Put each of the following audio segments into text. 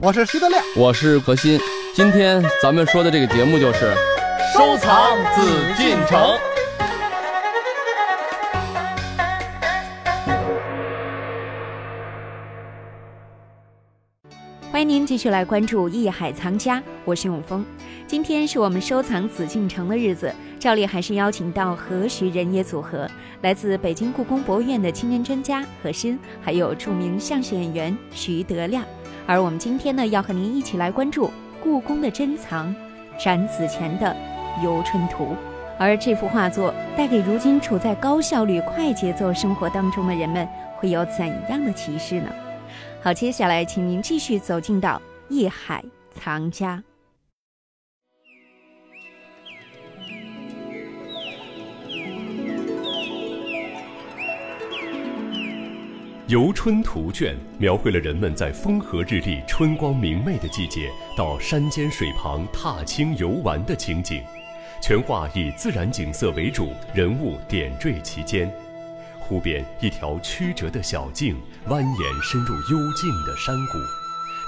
我是徐德亮，我是何鑫。今天咱们说的这个节目就是收藏紫禁城。欢迎您继续来关注《艺海藏家》，我是永峰。今天是我们收藏紫禁城的日子，照例还是邀请到何徐人也组合，来自北京故宫博物院的青年专家何鑫，还有著名相声演员徐德亮。而我们今天呢，要和您一起来关注故宫的珍藏——展子虔的《游春图》。而这幅画作带给如今处在高效率、快节奏生活当中的人们，会有怎样的启示呢？好，接下来请您继续走进到艺海藏家。《游春图》卷描绘了人们在风和日丽、春光明媚的季节，到山间水旁踏青游玩的情景。全画以自然景色为主，人物点缀其间。湖边一条曲折的小径蜿蜒深入幽静的山谷，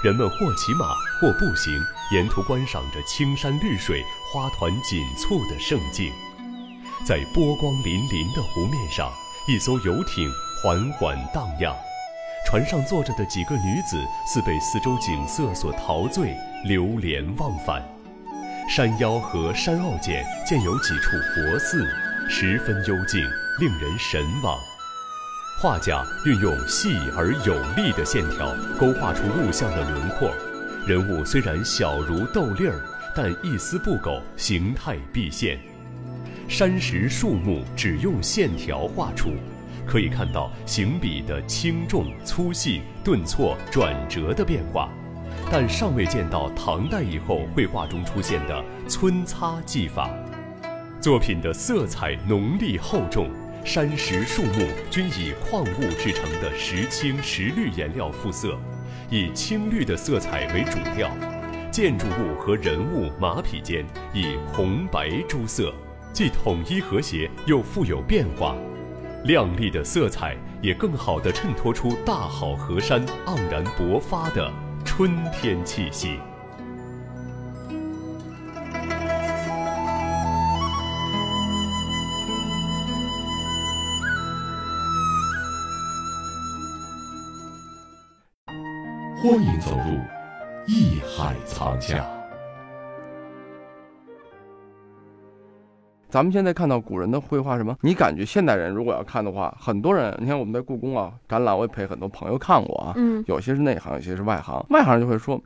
人们或骑马或步行，沿途观赏着青山绿水、花团锦簇的胜境。在波光粼粼的湖面上，一艘游艇缓缓荡漾，船上坐着的几个女子似被四周景色所陶醉，流连忘返。山腰和山坳间建有几处佛寺，十分幽静。令人神往。画家运用细而有力的线条，勾画出物象的轮廓。人物虽然小如豆粒儿，但一丝不苟，形态毕现。山石树木只用线条画出，可以看到行笔的轻重、粗细、顿挫、转折的变化，但尚未见到唐代以后绘画中出现的皴擦技法。作品的色彩浓丽厚重。山石树木均以矿物制成的石青、石绿颜料复色，以青绿的色彩为主调。建筑物和人物、马匹间以红白诸色，既统一和谐，又富有变化。亮丽的色彩也更好地衬托出大好河山盎然勃发的春天气息。欢迎走入艺海藏家。咱们现在看到古人的绘画，什么？你感觉现代人如果要看的话，很多人，你看我们在故宫啊展览，我也陪很多朋友看过啊。嗯，有些是内行，有些是外行。外行就会说，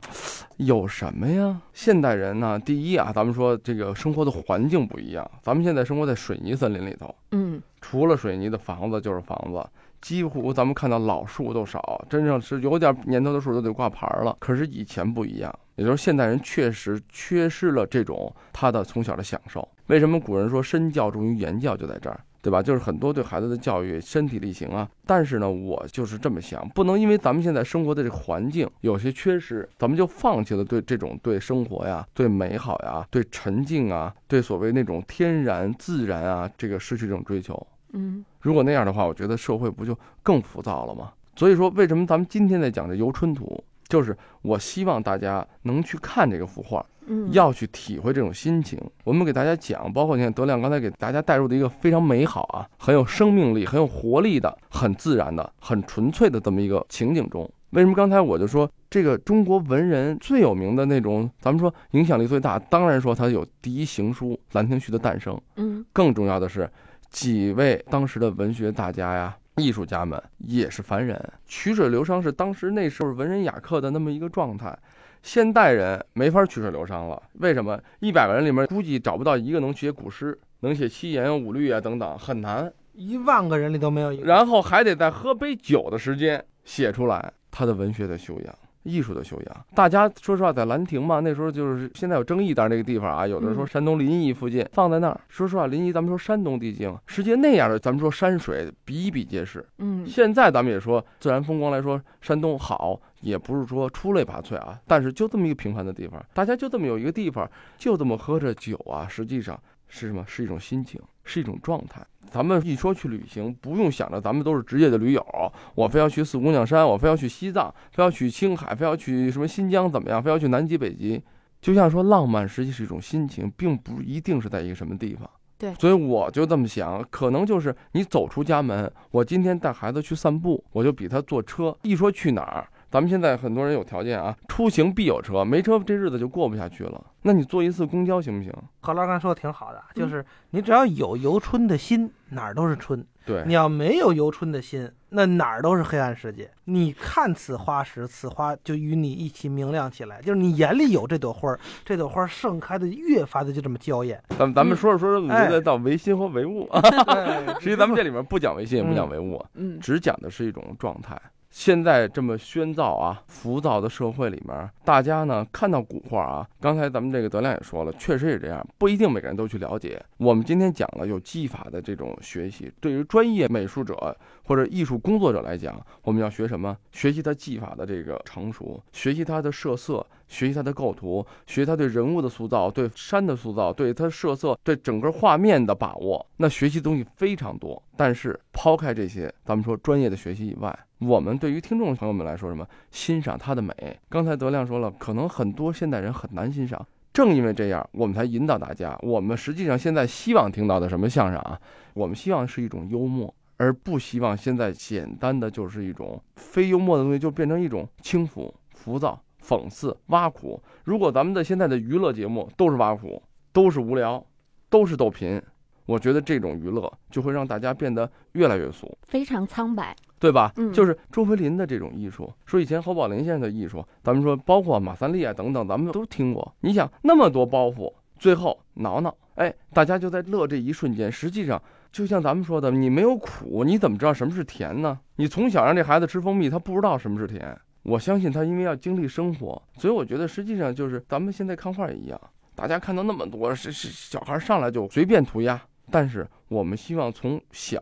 有什么呀？现代人呢，第一啊，咱们说这个生活的环境不一样。咱们现在生活在水泥森林里头，嗯，除了水泥的房子就是房子。几乎咱们看到老树都少，真正是有点年头的树都得挂牌了。可是以前不一样，也就是现代人确实缺失了这种他的从小的享受。为什么古人说身教重于言教就在这儿，对吧？就是很多对孩子的教育身体力行啊。但是呢，我就是这么想，不能因为咱们现在生活的这个环境有些缺失，咱们就放弃了对这种对生活呀、对美好呀、对沉静啊、对所谓那种天然自然啊，这个失去这种追求。嗯，如果那样的话，我觉得社会不就更浮躁了吗？所以说，为什么咱们今天在讲这《游春图》，就是我希望大家能去看这个幅画，嗯，要去体会这种心情。我们给大家讲，包括你看德亮刚才给大家带入的一个非常美好啊，很有生命力、很有活力的、很自然的、很纯粹的这么一个情景中。为什么刚才我就说这个中国文人最有名的那种，咱们说影响力最大，当然说他有第一行书《兰亭序》的诞生，嗯，更重要的是。几位当时的文学大家呀、艺术家们也是凡人，曲水流觞是当时那时候文人雅客的那么一个状态。现代人没法曲水流觞了，为什么？一百个人里面估计找不到一个能写古诗、能写七言五律啊等等，很难。一万个人里都没有一个。然后还得在喝杯酒的时间写出来他的文学的修养。艺术的修养，大家说实话，在兰亭嘛，那时候就是现在有争议，但是那个地方啊，有的说山东临沂附近放在那儿。说实话，临沂咱们说山东地境，实际那样的咱们说山水比比皆是。嗯，现在咱们也说自然风光来说，山东好，也不是说出类拔萃啊，但是就这么一个平凡的地方，大家就这么有一个地方，就这么喝着酒啊，实际上是什么？是一种心情，是一种状态。咱们一说去旅行，不用想着咱们都是职业的驴友，我非要去四姑娘山，我非要去西藏，非要去青海，非要去什么新疆怎么样？非要去南极、北极。就像说浪漫，实际是一种心情，并不一定是在一个什么地方。对，所以我就这么想，可能就是你走出家门，我今天带孩子去散步，我就比他坐车。一说去哪儿？咱们现在很多人有条件啊，出行必有车，没车这日子就过不下去了。那你坐一次公交行不行？何老刚说的挺好的，就是你只要有游春的心，哪儿都是春。对，你要没有游春的心，那哪儿都是黑暗世界。你看此花时，此花就与你一起明亮起来。就是你眼里有这朵花，这朵花盛开的越发的就这么娇艳。咱们咱们说着说着，我觉得到唯心和唯物。实际咱们这里面不讲唯心，也不讲唯物，嗯，只讲的是一种状态。现在这么喧噪啊、浮躁的社会里面，大家呢看到古画啊，刚才咱们这个德亮也说了，确实也这样，不一定每个人都去了解。我们今天讲了有技法的这种学习，对于专业美术者或者艺术工作者来讲，我们要学什么？学习他技法的这个成熟，学习他的设色，学习他的构图，学习他对人物的塑造、对山的塑造、对他设色、对整个画面的把握。那学习东西非常多，但是抛开这些，咱们说专业的学习以外。我们对于听众朋友们来说，什么欣赏他的美？刚才德亮说了，可能很多现代人很难欣赏。正因为这样，我们才引导大家。我们实际上现在希望听到的什么相声啊？我们希望是一种幽默，而不希望现在简单的就是一种非幽默的东西，就变成一种轻浮、浮躁、讽刺、挖苦。如果咱们的现在的娱乐节目都是挖苦，都是无聊，都是逗贫，我觉得这种娱乐就会让大家变得越来越俗，非常苍白。对吧？嗯，就是周培林的这种艺术，说以前侯宝林先生的艺术，咱们说包括马三立啊等等，咱们都听过。你想那么多包袱，最后挠挠，哎，大家就在乐这一瞬间。实际上，就像咱们说的，你没有苦，你怎么知道什么是甜呢？你从小让这孩子吃蜂蜜，他不知道什么是甜。我相信他因为要经历生活，所以我觉得实际上就是咱们现在看画也一样，大家看到那么多是是小孩上来就随便涂鸦，但是我们希望从小。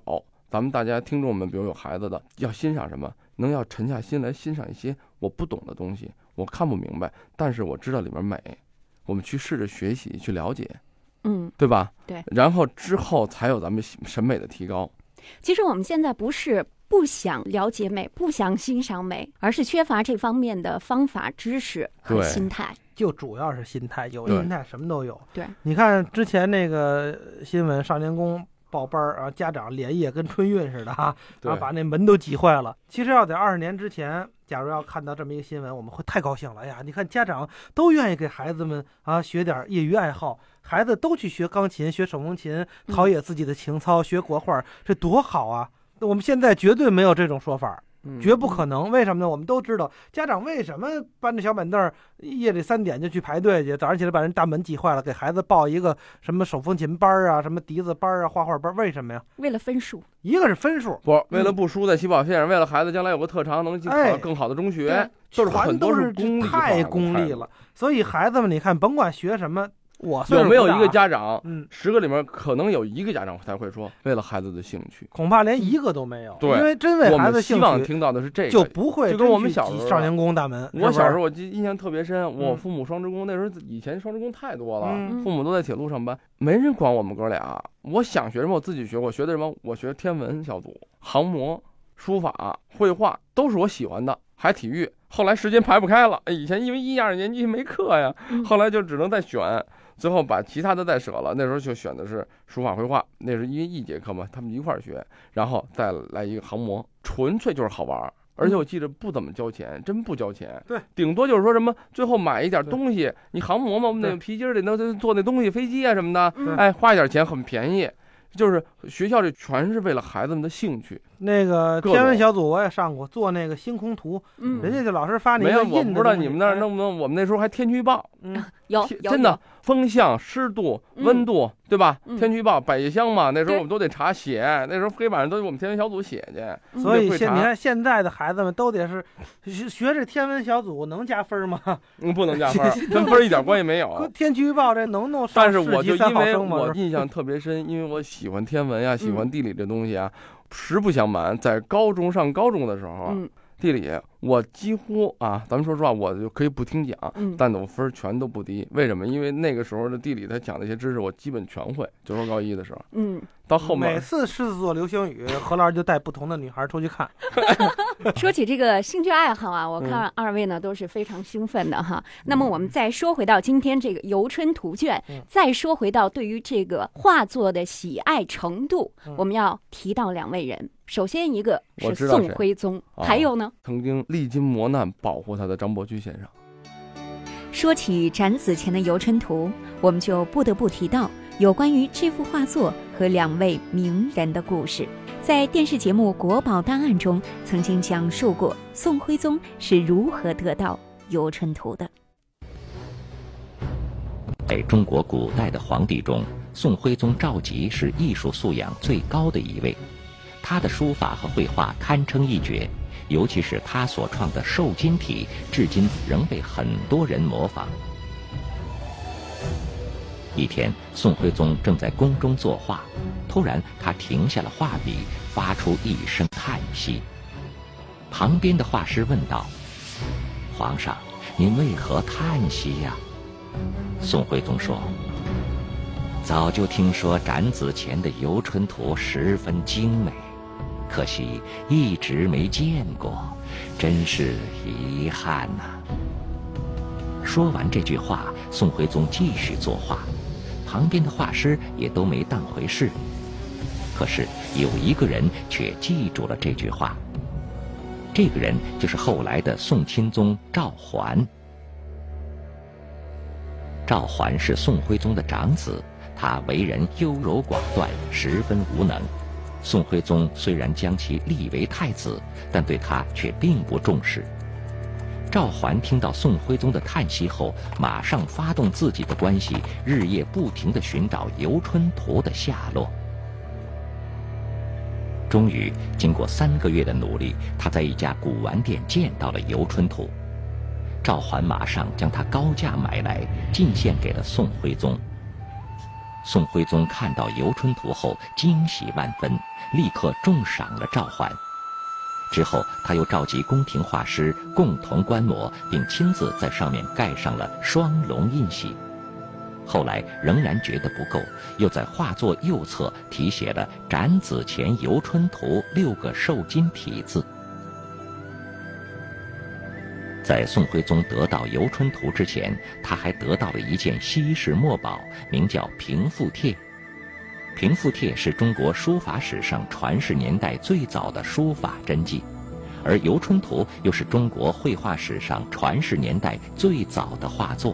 咱们大家听众们，比如有孩子的，要欣赏什么？能要沉下心来欣赏一些我不懂的东西，我看不明白，但是我知道里面美，我们去试着学习，去了解，嗯，对吧？对。然后之后才有咱们审美的提高。其实我们现在不是不想了解美，不想欣赏美，而是缺乏这方面的方法、知识和心态。就主要是心态，有心态什么都有。对。你看之前那个新闻，少年宫。报班儿啊，家长连夜跟春运似的哈，然后把那门都挤坏了。其实要在二十年之前，假如要看到这么一个新闻，我们会太高兴了呀！你看家长都愿意给孩子们啊学点业余爱好，孩子都去学钢琴、学手风琴，陶冶自己的情操，学国画，这多好啊！我们现在绝对没有这种说法。绝不可能，为什么呢？我们都知道，家长为什么搬着小板凳，夜里三点就去排队去，早上起来把人大门挤坏了，给孩子报一个什么手风琴班啊，什么笛子班啊，画画班，为什么呀？为了分数，一个是分数，不，为了不输在起跑线上，为了孩子将来有个特长，能进考到更好的中学，就是很多是太功利了。所以孩子们，你看，甭管学什么。我有没有一个家长？嗯，十个里面可能有一个家长才会说，为了孩子的兴趣，恐怕连一个都没有。对，因为真为孩子兴趣，希望听到的是这个，就不会就跟我们小时候少年宫大门。我小时候我记印象特别深，我父母双职工，那时候以前双职工太多了，父母都在铁路上班，没人管我们哥俩。我想学什么，我自己学。我学的什么？我学天文小组、航模、书法、绘画，都是我喜欢的，还体育。后来时间排不开了，以前因为一二年级没课呀，后来就只能再选。最后把其他的再舍了，那时候就选的是书法绘画，那是因为一节课嘛，他们一块儿学，然后再来一个航模，纯粹就是好玩儿，而且我记得不怎么交钱，真不交钱，对，顶多就是说什么最后买一点东西，你航模嘛，我们那个皮筋儿里能做那东西，飞机啊什么的，哎，花一点钱很便宜。就是学校里全是为了孩子们的兴趣。那个天文小组我也上过，做那个星空图，嗯，人家就老师发你没有，我不知道你们那儿弄不弄。我们那时候还天气预报，嗯，有，真的风向、湿度、温度，对吧？天气预报百叶箱嘛，那时候我们都得查写，那时候黑板上都是我们天文小组写去。所以现你看现在的孩子们都得是学学这天文小组能加分吗？嗯，不能加分，跟分一点关系没有。天气预报这能弄？但是我就因为我 印象特别深，因为我喜欢天文呀，喜欢地理这东西啊。实不相瞒，在高中上高中的时候，地理我几乎啊，咱们说实话，我就可以不听讲，嗯，但我分全都不低。为什么？因为那个时候的地理他讲那些知识，我基本全会。就说高一的时候，嗯，到后面每次狮子座流星雨，何老师就带不同的女孩出去看。说起这个兴趣爱好啊，我看二位呢都是非常兴奋的哈。那么我们再说回到今天这个《游春图卷》，再说回到对于这个画作的喜爱程度，我们要提到两位人。首先一个是宋徽宗，还有呢，曾经历经磨难保护他的张伯驹先生。说起展子虔的《游春图》，我们就不得不提到有关于这幅画作和两位名人的故事。在电视节目《国宝档案》中，曾经讲述过宋徽宗是如何得到《游春图》的。在中国古代的皇帝中，宋徽宗赵佶是艺术素养最高的一位。他的书法和绘画堪称一绝，尤其是他所创的瘦金体，至今仍被很多人模仿。一天，宋徽宗正在宫中作画，突然他停下了画笔，发出一声叹息。旁边的画师问道：“皇上，您为何叹息呀？”宋徽宗说：“早就听说展子虔的《游春图》十分精美。”可惜一直没见过，真是遗憾呐。说完这句话，宋徽宗继续作画，旁边的画师也都没当回事。可是有一个人却记住了这句话，这个人就是后来的宋钦宗赵桓。赵桓是宋徽宗的长子，他为人优柔寡断，十分无能。宋徽宗虽然将其立为太子，但对他却并不重视。赵桓听到宋徽宗的叹息后，马上发动自己的关系，日夜不停地寻找《游春图》的下落。终于，经过三个月的努力，他在一家古玩店见到了《游春图》。赵桓马上将它高价买来，进献给了宋徽宗。宋徽宗看到《游春图》后，惊喜万分，立刻重赏了赵桓。之后，他又召集宫廷画师共同观摩，并亲自在上面盖上了双龙印玺。后来仍然觉得不够，又在画作右侧题写了“展子前游春图”六个瘦金体字。在宋徽宗得到《游春图》之前，他还得到了一件稀世墨宝，名叫《平复帖》。《平复帖》是中国书法史上传世年代最早的书法真迹，而《游春图》又是中国绘画史上传世年代最早的画作。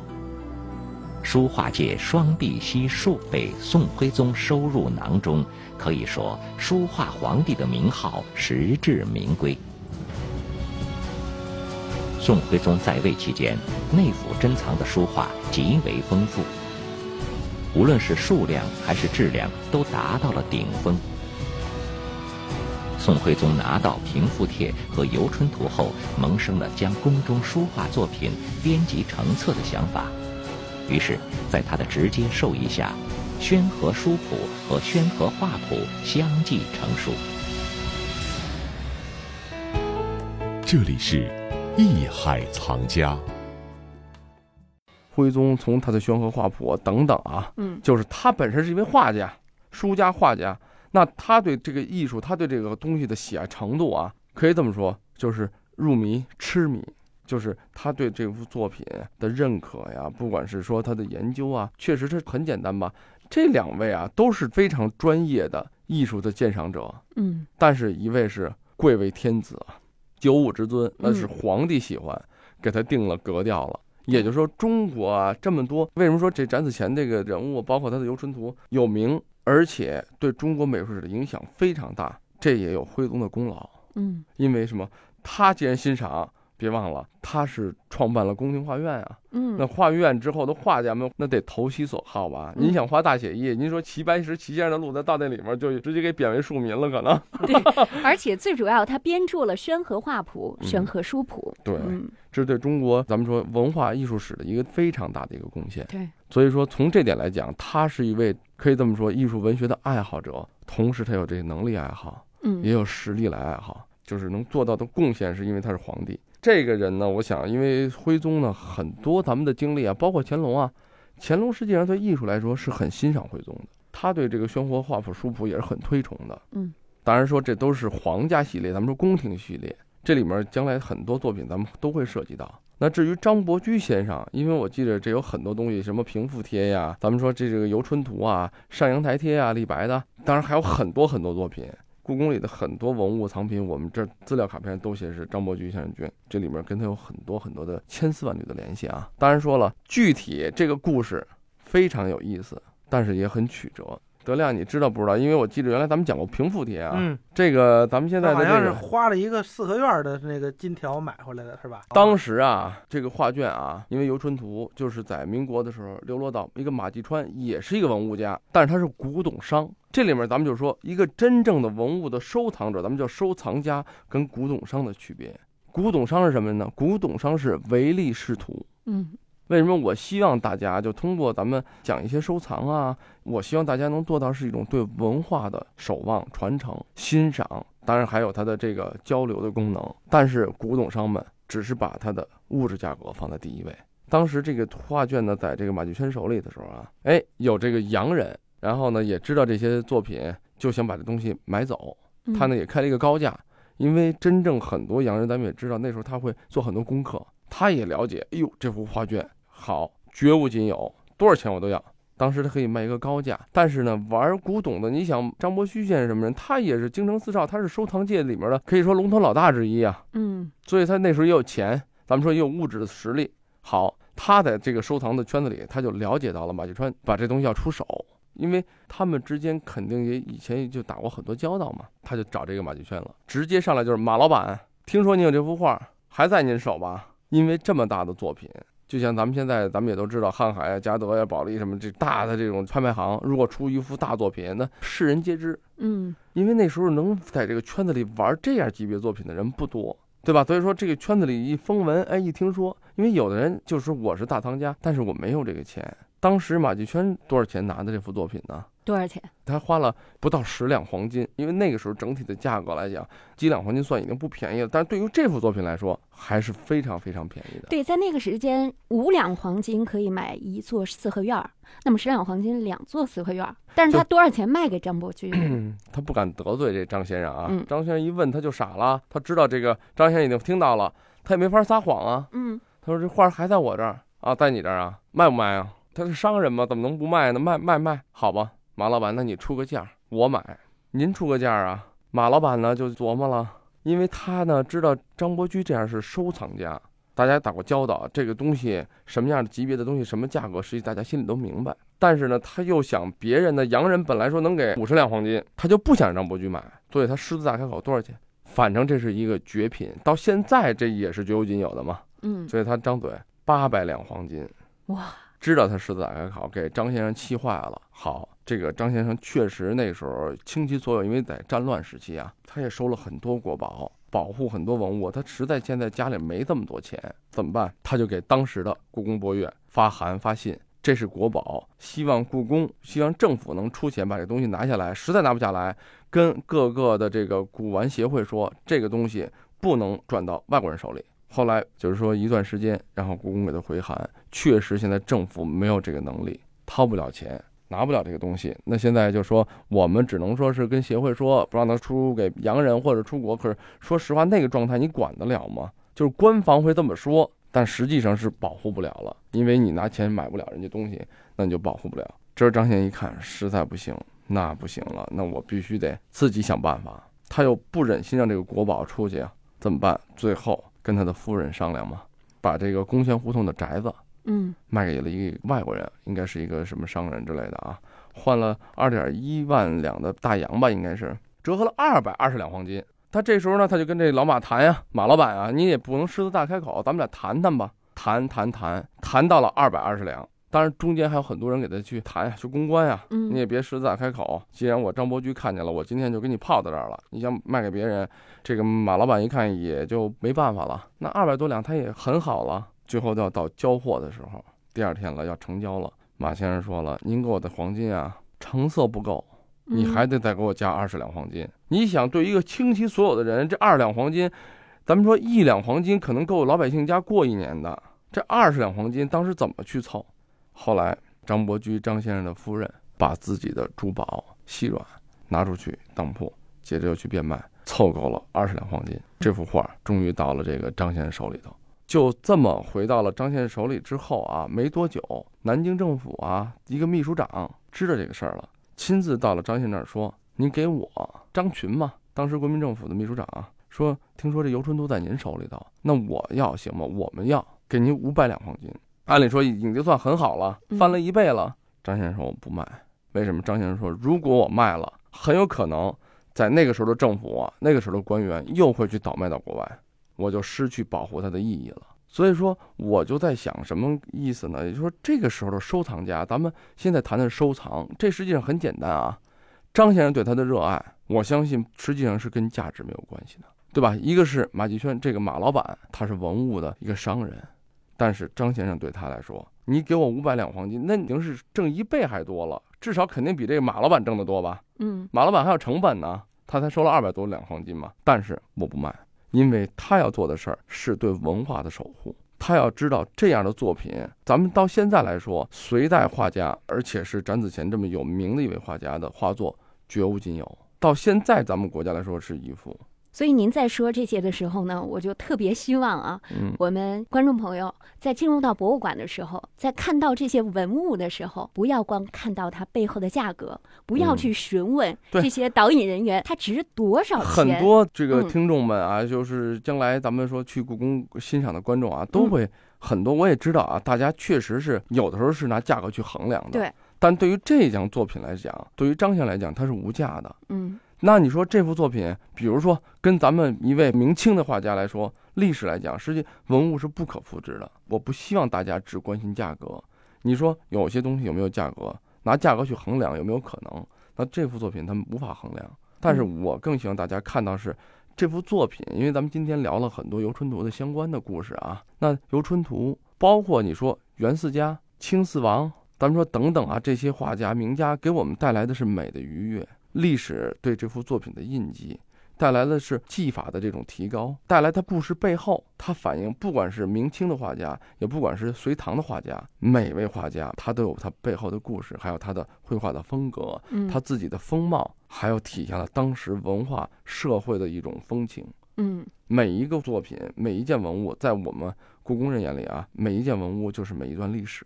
书画界双璧悉数被宋徽宗收入囊中，可以说书画皇帝的名号实至名归。宋徽宗在位期间，内府珍藏的书画极为丰富，无论是数量还是质量，都达到了顶峰。宋徽宗拿到《平复帖》和《游春图》后，萌生了将宫中书画作品编辑成册的想法，于是，在他的直接授意下，《宣和书谱》和《宣和画谱》相继成书。这里是。艺海藏家，徽宗从他的宣和画谱等等啊，嗯，就是他本身是一位画家、书家、画家，那他对这个艺术，他对这个东西的喜爱程度啊，可以这么说，就是入迷、痴迷，就是他对这幅作品的认可呀，不管是说他的研究啊，确实是很简单吧。这两位啊都是非常专业的艺术的鉴赏者，嗯，但是一位是贵为天子啊。九五之尊，那是皇帝喜欢，给他定了格调了。也就是说，中国啊这么多，为什么说这展子虔这个人物，包括他的《游春图》有名，而且对中国美术史的影响非常大？这也有徽宗的功劳。嗯，因为什么？他既然欣赏。别忘了，他是创办了宫廷画院啊。嗯，那画院之后的画家们，那得投其所好吧？您想画大写意，您说齐白石、齐先生的路，在到那里面就直接给贬为庶民了，可能。对，而且最主要，他编著了《宣和画谱》《宣和书谱》。对，这是对中国咱们说文化艺术史的一个非常大的一个贡献。对，所以说从这点来讲，他是一位可以这么说艺术文学的爱好者，同时他有这个能力爱好，嗯，也有实力来爱好，就是能做到的贡献，是因为他是皇帝。这个人呢，我想，因为徽宗呢，很多咱们的经历啊，包括乾隆啊，乾隆实际上对艺术来说是很欣赏徽宗的，他对这个宣和画谱书谱也是很推崇的。嗯，当然说这都是皇家系列，咱们说宫廷系列，这里面将来很多作品咱们都会涉及到。那至于张伯驹先生，因为我记得这有很多东西，什么平复帖呀，咱们说这这个游春图啊、上阳台帖啊、李白的，当然还有很多很多作品。故宫里的很多文物藏品，我们这资料卡片都写是张伯驹先生捐，这里面跟他有很多很多的千丝万缕的联系啊。当然说了，具体这个故事非常有意思，但是也很曲折。德亮，你知道不知道？因为我记得原来咱们讲过平复帖啊，嗯，这个咱们现在的好像是，花了一个四合院的那个金条买回来的，是吧？当时啊，这个画卷啊，因为游春图就是在民国的时候流落到一个马季川，也是一个文物家，但是他是古董商。这里面咱们就说一个真正的文物的收藏者，咱们叫收藏家跟古董商的区别。古董商是什么呢？古董商是唯利是图。嗯为什么我希望大家就通过咱们讲一些收藏啊，我希望大家能做到是一种对文化的守望、传承、欣赏，当然还有它的这个交流的功能。但是古董商们只是把它的物质价格放在第一位。当时这个画卷呢，在这个马季轩手里的时候啊，哎，有这个洋人，然后呢也知道这些作品，就想把这东西买走。嗯他呢也开了一个高价，因为真正很多洋人，咱们也知道那时候他会做很多功课，他也了解，哎呦，这幅画卷好，绝无仅有，多少钱我都要。当时他可以卖一个高价，但是呢，玩古董的，你想张伯驹先生什么人，他也是京城四少，他是收藏界里面的可以说龙头老大之一啊，嗯所以他那时候也有钱，咱们说也有物质的实力。好，他在这个收藏的圈子里，他就了解到了马继川把这东西要出手，因为他们之间肯定也以前就打过很多交道嘛，他就找这个马继川了，直接上来就是马老板，听说你有这幅画，还在您手吧？因为这么大的作品，就像咱们现在咱们也都知道，瀚海啊、嘉德呀、保利什么这大的这种拍卖行，如果出一幅大作品，那世人皆知，嗯因为那时候能在这个圈子里玩这样级别作品的人不多，对吧？所以说这个圈子里一风闻，哎，一听说，因为有的人就说我是大藏家，但是我没有这个钱。当时马季圈多少钱拿的这幅作品呢？多少钱？他花了不到十两黄金，因为那个时候整体的价格来讲，几两黄金算已经不便宜了，但是对于这幅作品来说，还是非常非常便宜的。对，在那个时间，五两黄金可以买一座四合院儿，那么十两黄金两座四合院儿。但是他多少钱卖给张伯驹？嗯，他不敢得罪这张先生啊。嗯张先生一问他就傻了，他知道这个张先生已经听到了，他也没法撒谎啊。嗯他说这画还在我这儿啊，在你这儿啊，卖不卖啊？他是商人嘛，怎么能不卖呢？卖卖卖，好吧，马老板，那你出个价，我买，您出个价啊。马老板呢就琢磨了，因为他呢知道张伯驹这样是收藏家，大家打过交道，这个东西什么样的级别的东西，什么价格，实际大家心里都明白。但是呢，他又想别人的洋人本来说能给五十两黄金，他就不想让张伯驹买，所以他狮子大开口多少钱？反正这是一个绝品，到现在这也是绝无仅有的嘛。嗯，所以他张嘴八百两黄金，哇，知道他狮子大开口，给张先生气坏了。好，这个张先生确实那时候倾其所有，因为在战乱时期啊，他也收了很多国宝，保护很多文物。他实在现在家里没这么多钱，怎么办？他就给当时的故宫博物院发函发信，这是国宝，希望故宫，希望政府能出钱把这东西拿下来。实在拿不下来，跟各个的这个古玩协会说，这个东西不能转到外国人手里。后来就是说一段时间，然后故宫给他回函，确实现在政府没有这个能力，掏不了钱，拿不了这个东西。那现在就说我们只能说是跟协会说，不让他出给洋人或者出国。可是说实话，那个状态你管得了吗？就是官方会这么说，但实际上是保护不了了，因为你拿钱买不了人家东西，那你就保护不了。这时候张先一看，实在不行，那不行了，那我必须得自己想办法。他又不忍心让这个国宝出去啊，怎么办？最后跟他的夫人商量嘛，把这个公轩胡同的宅子嗯卖给了一个外国人，应该是一个什么商人之类的啊，换了二点一万两的大洋吧，应该是折合了二百二十两黄金。他这时候呢，他就跟这老马谈呀，马老板啊，你也不能狮子大开口，咱们俩谈谈吧。谈谈谈，谈到了二百二十两，当然中间还有很多人给他去谈呀，去公关呀，你嗯也别狮子大开口。既然我张伯驹看见了，我今天就给你泡到这儿了。你想卖给别人，这个马老板一看也就没办法了。那二百多两他也很好了。最后要到交货的时候，第二天了要成交了。马先生说了，您给我的黄金啊，成色不够，你嗯还得再给我加二十两黄金。你想，对一个倾其所有的人，这二两黄金，咱们说一两黄金可能够老百姓家过一年的，这二十两黄金当时怎么去凑？后来张伯驹张先生的夫人把自己的珠宝细软拿出去当铺，接着又去变卖，凑够了二十两黄金。这幅画终于到了这个张先生手里头。就这么回到了张先生手里之后啊，没多久，南京政府啊一个秘书长知道这个事儿了，亲自到了张先生那儿说：“您给我张群嘛，当时国民政府的秘书长啊。”说，听说这游春都在您手里头，那我要行吗？我们要给您五百两黄金，按理说已经算很好了，翻了一倍了。张先生说我不卖，为什么？张先生说，如果我卖了，很有可能在那个时候的政府啊，那个时候的官员又会去倒卖到国外，我就失去保护它的意义了。所以说，我就在想什么意思呢？也就是说，这个时候的收藏家，咱们现在谈的收藏，这实际上很简单啊。张先生对他的热爱，我相信实际上是跟价值没有关系的。对吧？一个是马继轩这个马老板，他是文物的一个商人，但是张先生对他来说，你给我五百两黄金，那已经是挣一倍还多了，至少肯定比这个马老板挣得多吧？嗯，马老板还有成本呢，他才收了二百多两黄金嘛。但是我不卖，因为他要做的事儿是对文化的守护，他要知道这样的作品，咱们到现在来说，隋代画家，而且是展子虔这么有名的一位画家的画作绝无仅有，到现在咱们国家来说是一幅。所以您在说这些的时候呢，我就特别希望啊，我们观众朋友在进入到博物馆的时候，在看到这些文物的时候，不要光看到它背后的价格，不要去询问这些导引人员它值多少钱。很多这个听众们啊，就是将来咱们说去故宫欣赏的观众啊，都会很多。我也知道啊，大家确实是有的时候是拿价格去衡量的。对。但对于这件作品来讲，对于张先来讲，它是无价的。嗯。那你说这幅作品，比如说跟咱们一位明清的画家来说，历史来讲，实际文物是不可复制的。我不希望大家只关心价格。你说有些东西有没有价格？拿价格去衡量有没有可能？那这幅作品他们无法衡量。但是我更希望大家看到是这幅作品，因为咱们今天聊了很多游春图的相关的故事啊。那游春图包括你说元四家、清四王，咱们说等等啊，这些画家名家给我们带来的是美的愉悦。历史对这幅作品的印记，带来的是技法的这种提高，带来它故事背后，它反映不管是明清的画家，也不管是隋唐的画家，每位画家他都有他背后的故事，还有他的绘画的风格，他自己的风貌，还有体现了当时文化社会的一种风情。嗯，每一个作品，每一件文物，在我们故宫人眼里啊，每一件文物就是每一段历史，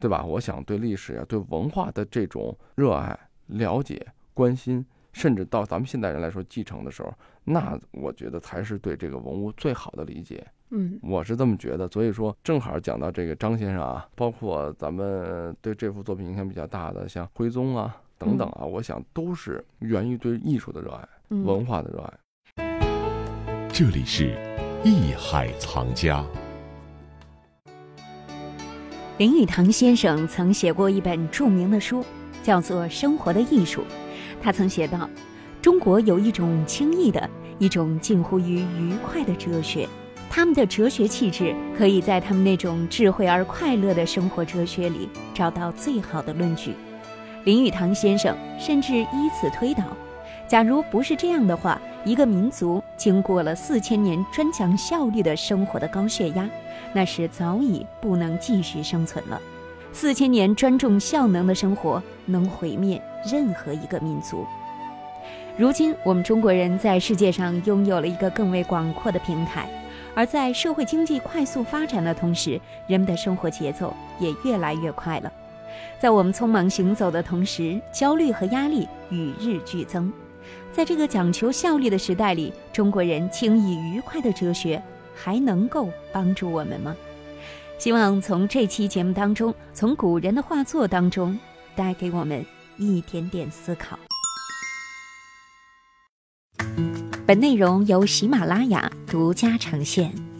对吧？我想对历史呀，对文化的这种热爱、了解。关心，甚至到咱们现代人来说继承的时候，那我觉得才是对这个文物最好的理解。嗯，我是这么觉得。所以说，正好讲到这个张先生啊，包括咱们对这幅作品影响比较大的，像徽宗啊等等啊，我想都是源于对艺术的热爱、文化的热爱。这里是艺海藏家。林语堂先生曾写过一本著名的书，叫做《生活的艺术》。他曾写道：“中国有一种轻易的、一种近乎于愉快的哲学，他们的哲学气质可以在他们那种智慧而快乐的生活哲学里找到最好的论据。”林语堂先生甚至以此推导：假如不是这样的话，一个民族经过了四千年专讲效率的生活的高血压，那是早已不能继续生存了。四千年专重效能的生活能毁灭任何一个民族。如今，我们中国人在世界上拥有了一个更为广阔的平台，而在社会经济快速发展的同时，人们的生活节奏也越来越快了。在我们匆忙行走的同时，焦虑和压力与日俱增。在这个讲求效率的时代里，中国人轻易愉快的哲学还能够帮助我们吗？希望从这期节目当中，从古人的画作当中，带给我们一点点思考。本内容由喜马拉雅独家呈现。